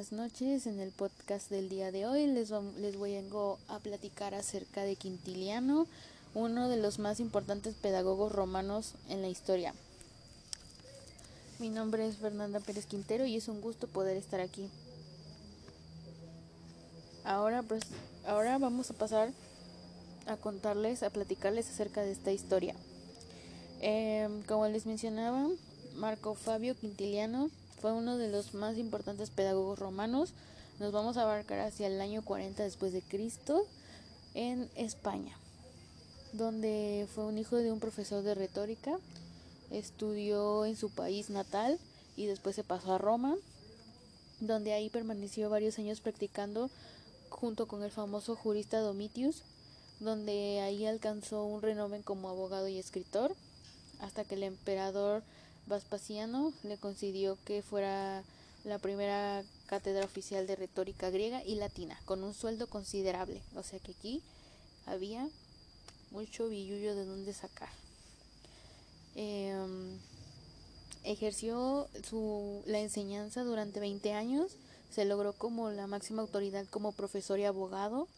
buenas noches. En el podcast del día de hoy les, les voy a platicar acerca de Quintiliano, uno de los más importantes pedagogos romanos en la historia. Mi nombre es Fernanda Pérez Quintero y es un gusto poder estar aquí. Ahora, pues, ahora vamos a pasar a contarles, a platicarles acerca de esta historia. Em, como les mencionaba, Marco Fabio Quintiliano fue uno de los más importantes pedagogos romanos. Nos vamos a abarcar hacia el año 40 después de Cristo en España, donde fue un hijo de un profesor de retórica. Estudió en su país natal y después se pasó a Roma, donde ahí permaneció varios años practicando junto con el famoso jurista Domitius, donde ahí alcanzó un renombre como abogado y escritor, hasta que el emperador Vespasiano le concedió que fuera la primera cátedra oficial de retórica griega y latina, con un sueldo considerable. O sea que aquí había mucho billullo de dónde sacar. Em, ejerció su, la enseñanza durante 20 años, se logró como la máxima autoridad como profesor y abogado.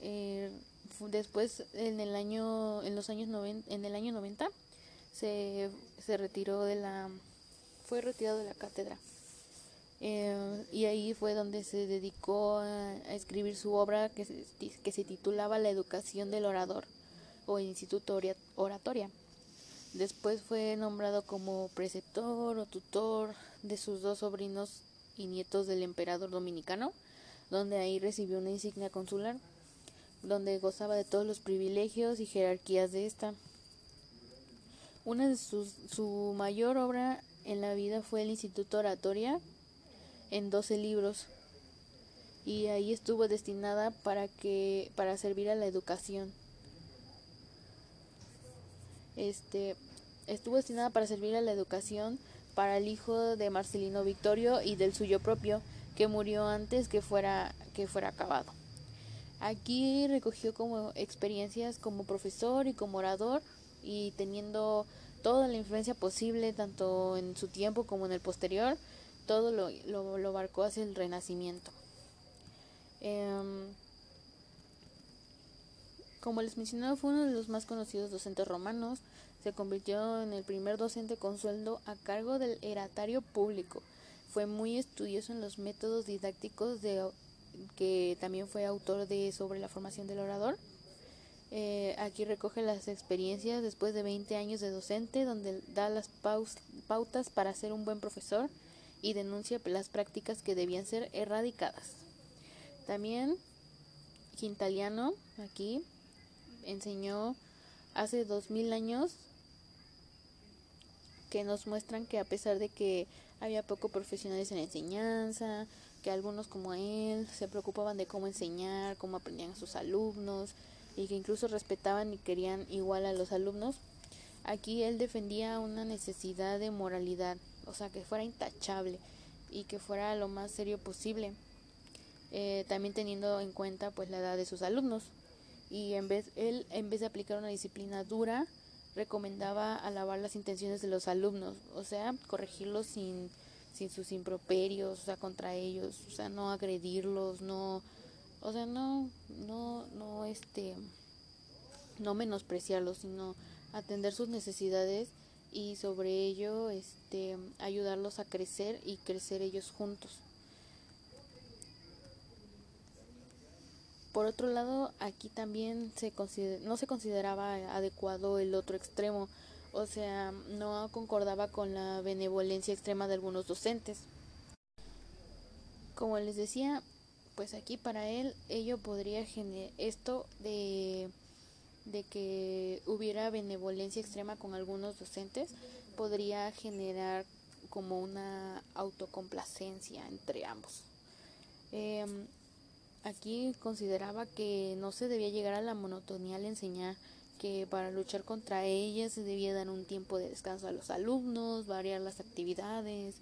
Eh, después en el año en los años en el año 90 se, se retiró de la, fue retirado de la cátedra. Eh, y ahí fue donde se dedicó a, escribir su obra que se, que se titulaba La educación del orador o Instituto Oratoria. Después fue nombrado como preceptor o tutor de sus dos sobrinos y nietos del emperador dominicano, donde ahí recibió una insignia consular, donde gozaba de todos los privilegios y jerarquías de esta. Una de sus, su mayor obra en la vida fue el Instituto Oratoria en 12 libros y ahí estuvo destinada para que para servir a la educación. Este estuvo destinada para servir a la educación para el hijo de Marcelino Victorio y del suyo propio que murió antes que fuera que fuera acabado. Aquí recogió como experiencias como profesor y como orador y teniendo toda la influencia posible, tanto en su tiempo como en el posterior, todo lo, lo, lo abarcó hacia el renacimiento. Em, como les mencionaba, fue uno de los más conocidos docentes romanos, se convirtió en el primer docente con sueldo a cargo del eratario público. Fue muy estudioso en los métodos didácticos de que también fue autor de sobre la formación del orador eh, aquí recoge las experiencias después de 20 años de docente, donde da las pautas para ser un buen profesor y denuncia las prácticas que debían ser erradicadas. También Quintaliano aquí enseñó hace 2000 años que nos muestran que a pesar de que había poco profesionales en enseñanza, que algunos como él se preocupaban de cómo enseñar, cómo aprendían sus alumnos, y que incluso respetaban y querían igual a los alumnos, aquí él defendía una necesidad de moralidad, o sea, que fuera intachable y que fuera lo más serio posible, eh, también teniendo en cuenta pues la edad de sus alumnos. Y en vez, él, en vez de aplicar una disciplina dura, recomendaba alabar las intenciones de los alumnos, o sea, corregirlos sin, sin sus improperios, o sea, contra ellos, o sea, no agredirlos, no o sea, no, no, no, este, no menospreciarlos, sino atender sus necesidades y sobre ello, este, ayudarlos a crecer y crecer ellos juntos. Por otro lado, aquí también se no se consideraba adecuado el otro extremo, o sea, no concordaba con la benevolencia extrema de algunos docentes. Como les decía, pues aquí para él ello podría generar esto de, de que hubiera benevolencia extrema con algunos docentes podría generar como una autocomplacencia entre ambos. Em, aquí consideraba que no se debía llegar a la monotonía al enseñar, que para luchar contra ella se debía dar un tiempo de descanso a los alumnos, variar las actividades,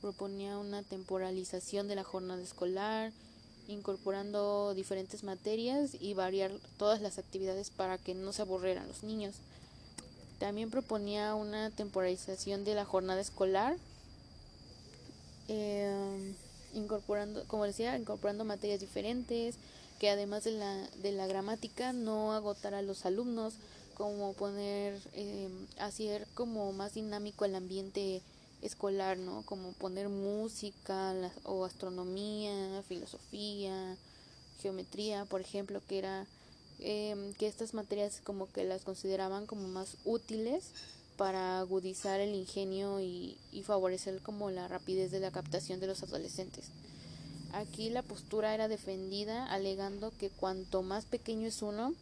proponía una temporalización de la jornada escolar, incorporando diferentes materias y variar todas las actividades para que no se aburrieran los niños. También proponía una temporalización de la jornada escolar, eh, incorporando, como decía, incorporando materias diferentes, que además de la, de la gramática no agotara a los alumnos, como poner, eh, hacer como más dinámico el ambiente escolar, ¿no? Como poner música o astronomía, filosofía, geometría, por ejemplo, que era eh, que estas materias como que las consideraban como más útiles para agudizar el ingenio y, y favorecer como la rapidez de la captación de los adolescentes. Aquí la postura era defendida alegando que cuanto más pequeño es uno,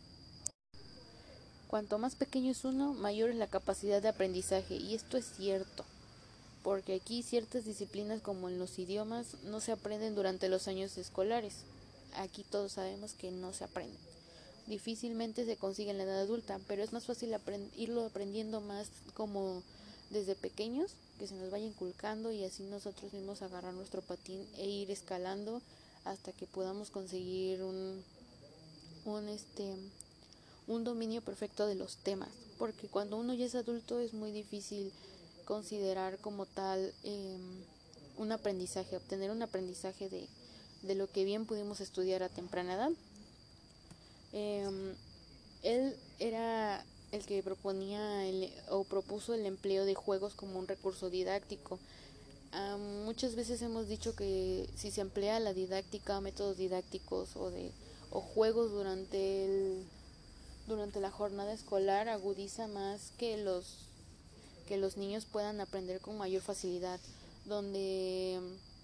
cuanto más pequeño es uno, mayor es la capacidad de aprendizaje y esto es cierto, porque aquí ciertas disciplinas como en los idiomas no se aprenden durante los años escolares. Aquí todos sabemos que no se aprenden. Difícilmente se consigue en la edad adulta, pero es más fácil irlo aprendiendo más como desde pequeños que se nos vaya inculcando y así nosotros mismos agarrar nuestro patín e ir escalando hasta que podamos conseguir un, un este un dominio perfecto de los temas porque cuando uno ya es adulto es muy difícil considerar como tal eh, un aprendizaje obtener un aprendizaje de, de lo que bien pudimos estudiar a temprana edad eh, él era el que proponía el, o propuso el empleo de juegos como un recurso didáctico. muchas veces hemos dicho que si se emplea la didáctica, métodos didácticos o de o juegos durante el durante la jornada escolar agudiza más que los que los niños puedan aprender con mayor facilidad, donde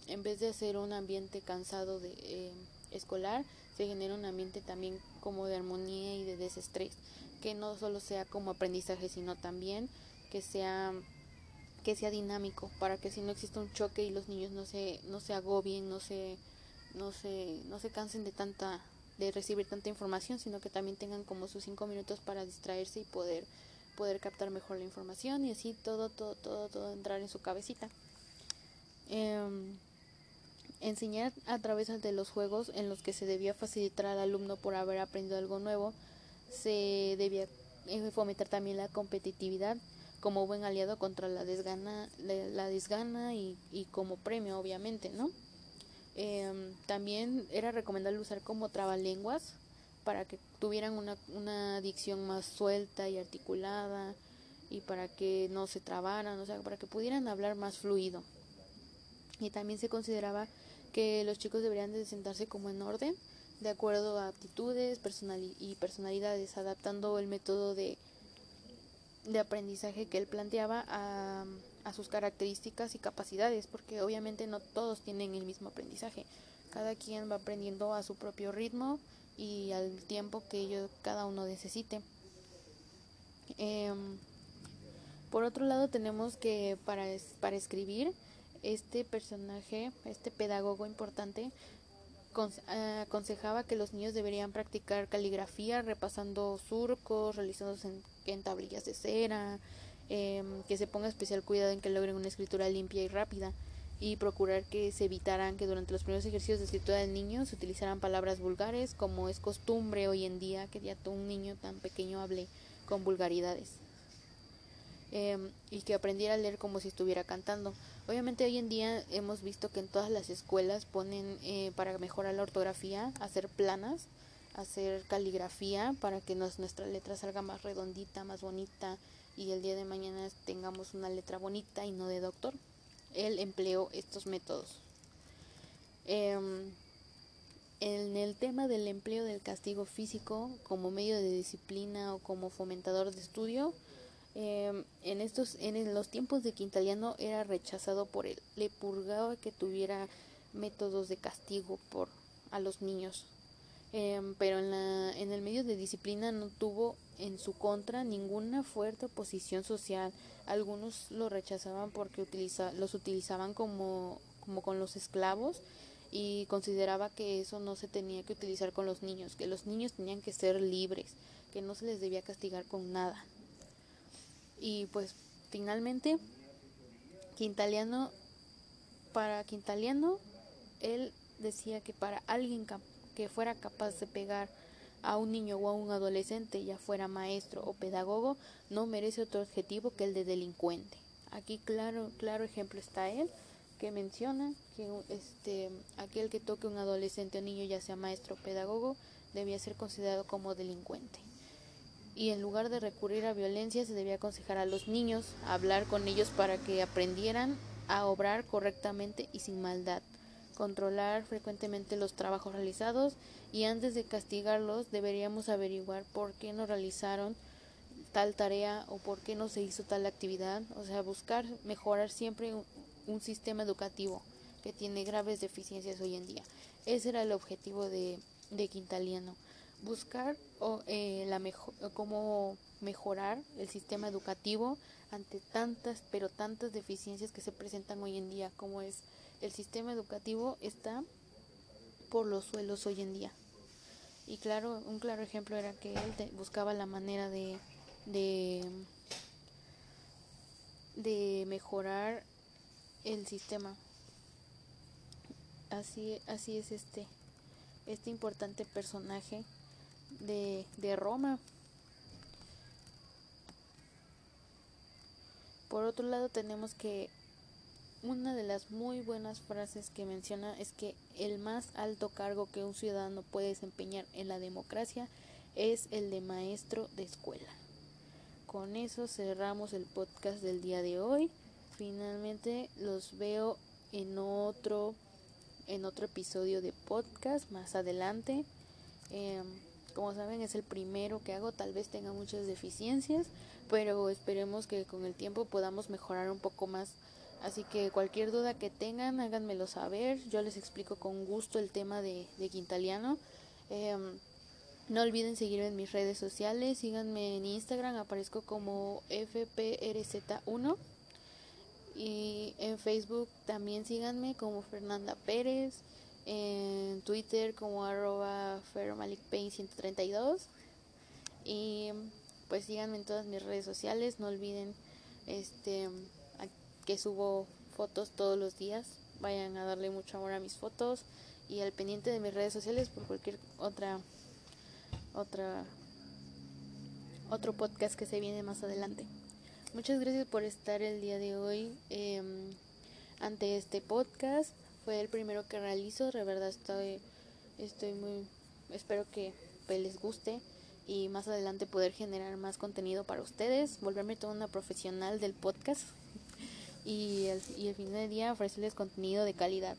en vez de hacer un ambiente cansado de eh, escolar, se genera un ambiente también como de armonía y de desestrés que no solo sea como aprendizaje, sino también que sea que sea dinámico para que si no exista un choque y los niños no se no se agobien, no se no se no se cansen de tanta de recibir tanta información, sino que también tengan como sus cinco minutos para distraerse y poder poder captar mejor la información y así todo todo todo todo entrar en su cabecita. Em, enseñar a través de los juegos en los que se debía facilitar al alumno por haber aprendido algo nuevo se debía eh, fomentar también la competitividad como buen aliado contra la desgana, la, desgana y, y, como premio, obviamente, ¿no? Em, también era recomendable usar como trabalenguas para que tuvieran una, una dicción más suelta y articulada y para que no se trabaran, o sea, para que pudieran hablar más fluido. Y también se consideraba que los chicos deberían de sentarse como en orden de acuerdo a aptitudes personal y personalidades, adaptando el método de, de aprendizaje que él planteaba a, a sus características y capacidades, porque obviamente no todos tienen el mismo aprendizaje. Cada quien va aprendiendo a su propio ritmo y al tiempo que ello, cada uno necesite. Em, por otro lado, tenemos que para, para escribir, este personaje, este pedagogo importante, eh, aconsejaba que los niños deberían practicar caligrafía repasando surcos, realizándose en, tablillas de cera, em, que se ponga especial cuidado en que logren una escritura limpia y rápida y procurar que se evitaran que durante los primeros ejercicios de escritura del niño se utilizaran palabras vulgares como es costumbre hoy en día que ya un niño tan pequeño hable con vulgaridades em, y que aprendiera a leer como si estuviera cantando. Obviamente hoy en día hemos visto que en todas las escuelas ponen eh, para mejorar la ortografía, hacer planas, hacer caligrafía para que nuestra letra salga más redondita, más bonita y el día de mañana tengamos una letra bonita y no de doctor. Él empleó estos métodos. Em, en el tema del empleo del castigo físico como medio de disciplina o como fomentador de estudio, eh, en estos en los tiempos de Quintaliano era rechazado por él le purgaba que tuviera métodos de castigo por a los niños eh, pero en la en el medio de disciplina no tuvo en su contra ninguna fuerte oposición social algunos lo rechazaban porque utiliza, los utilizaban como como con los esclavos y consideraba que eso no se tenía que utilizar con los niños que los niños tenían que ser libres que no se les debía castigar con nada. Y pues finalmente, Quintaliano, para Quintaliano, él decía que para alguien que fuera capaz de pegar a un niño o a un adolescente, ya fuera maestro o pedagogo, no merece otro objetivo que el de delincuente. Aquí claro, claro ejemplo está él, que menciona que este aquel que toque un adolescente o niño ya sea maestro o pedagogo debía ser considerado como delincuente y en lugar de recurrir a violencia se debía aconsejar a los niños a hablar con ellos para que aprendieran a obrar correctamente y sin maldad controlar frecuentemente los trabajos realizados y antes de castigarlos deberíamos averiguar por qué no realizaron tal tarea o por qué no se hizo tal actividad, o sea, buscar mejorar siempre un, sistema educativo que tiene graves deficiencias hoy en día. Ese era el objetivo de, de Quintaliano, buscar o, eh, la mejor, cómo mejorar el sistema educativo ante tantas, pero tantas deficiencias que se presentan hoy en día, como es el sistema educativo está por los suelos hoy en día. Y claro, un claro ejemplo era que él buscaba la manera de, de, mejorar el sistema. Así, así es este, este importante personaje de, de Roma. Por otro lado tenemos que una de las muy buenas frases que menciona es que el más alto cargo que un ciudadano puede desempeñar en la democracia es el de maestro de escuela. Con eso cerramos el podcast del día de hoy. Finalmente los veo en otro en otro episodio de podcast más adelante. Em, como saben es el primero que hago, tal vez tenga muchas deficiencias, pero esperemos que con el tiempo podamos mejorar un poco más Así que cualquier duda que tengan, háganmelo saber. Yo les explico con gusto el tema de, de Quintaliano. Em, no olviden seguirme en mis redes sociales. Síganme en Instagram, aparezco como FPRZ1. Y en Facebook también síganme como Fernanda Pérez. En Twitter como arroba 132 Y pues síganme en todas mis redes sociales. No olviden este que subo fotos todos los días. Vayan a darle mucho amor a mis fotos y al pendiente de mis redes sociales por cualquier otra otra otro podcast que se viene más adelante. Muchas gracias por estar el día de hoy em, ante este podcast. Fue el primero que realizo. De verdad estoy estoy muy espero que pues, les guste y más adelante poder generar más contenido para ustedes, volverme toda una profesional del podcast y el, y el fin de día ofrecerles contenido de calidad.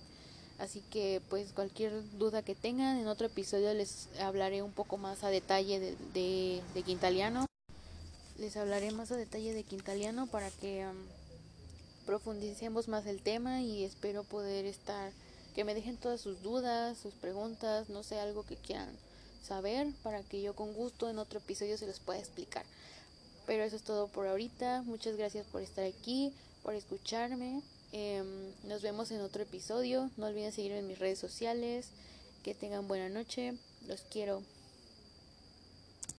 Así que pues cualquier duda que tengan en otro episodio les hablaré un poco más a detalle de, de, de Quintaliano. Les hablaré más a detalle de Quintaliano para que um, profundicemos más el tema y espero poder estar, que me dejen todas sus dudas, sus preguntas, no sé, algo que quieran saber para que yo con gusto en otro episodio se los pueda explicar. Pero eso es todo por ahorita. Muchas gracias por estar aquí por escucharme. Em, nos vemos en otro episodio. No olviden seguirme en mis redes sociales. Que tengan buena noche. Los quiero.